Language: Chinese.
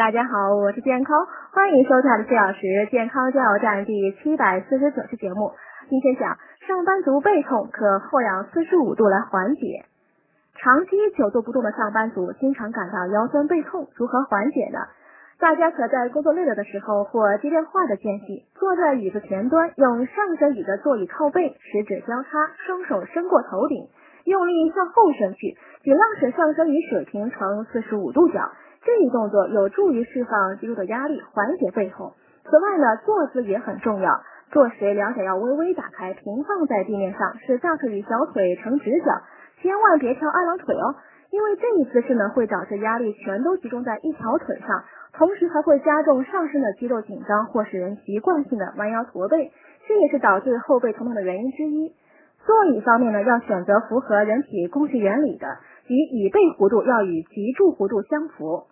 大家好，我是健康，欢迎收看四小时健康加油站第七百四十九期节目。今天讲上班族背痛可后仰四十五度来缓解。长期久坐不动的上班族经常感到腰酸背痛，如何缓解呢？大家可在工作累了的时候或接电话的间隙，坐在椅子前端，用上身椅的座椅靠背，十指交叉，双手伸过头顶，用力向后伸去，尽量使上身与水平成四十五度角。这一动作有助于释放肌肉的压力，缓解背痛。此外呢，坐姿也很重要。坐时两脚要微微打开，平放在地面上，使大腿与小腿成直角，千万别翘二郎腿哦，因为这一姿势呢会导致压力全都集中在一条腿上，同时还会加重上身的肌肉紧张，或使人习惯性的弯腰驼背，这也是导致后背疼痛的原因之一。座椅方面呢，要选择符合人体工学原理的，及椅背弧度要与脊柱弧度相符。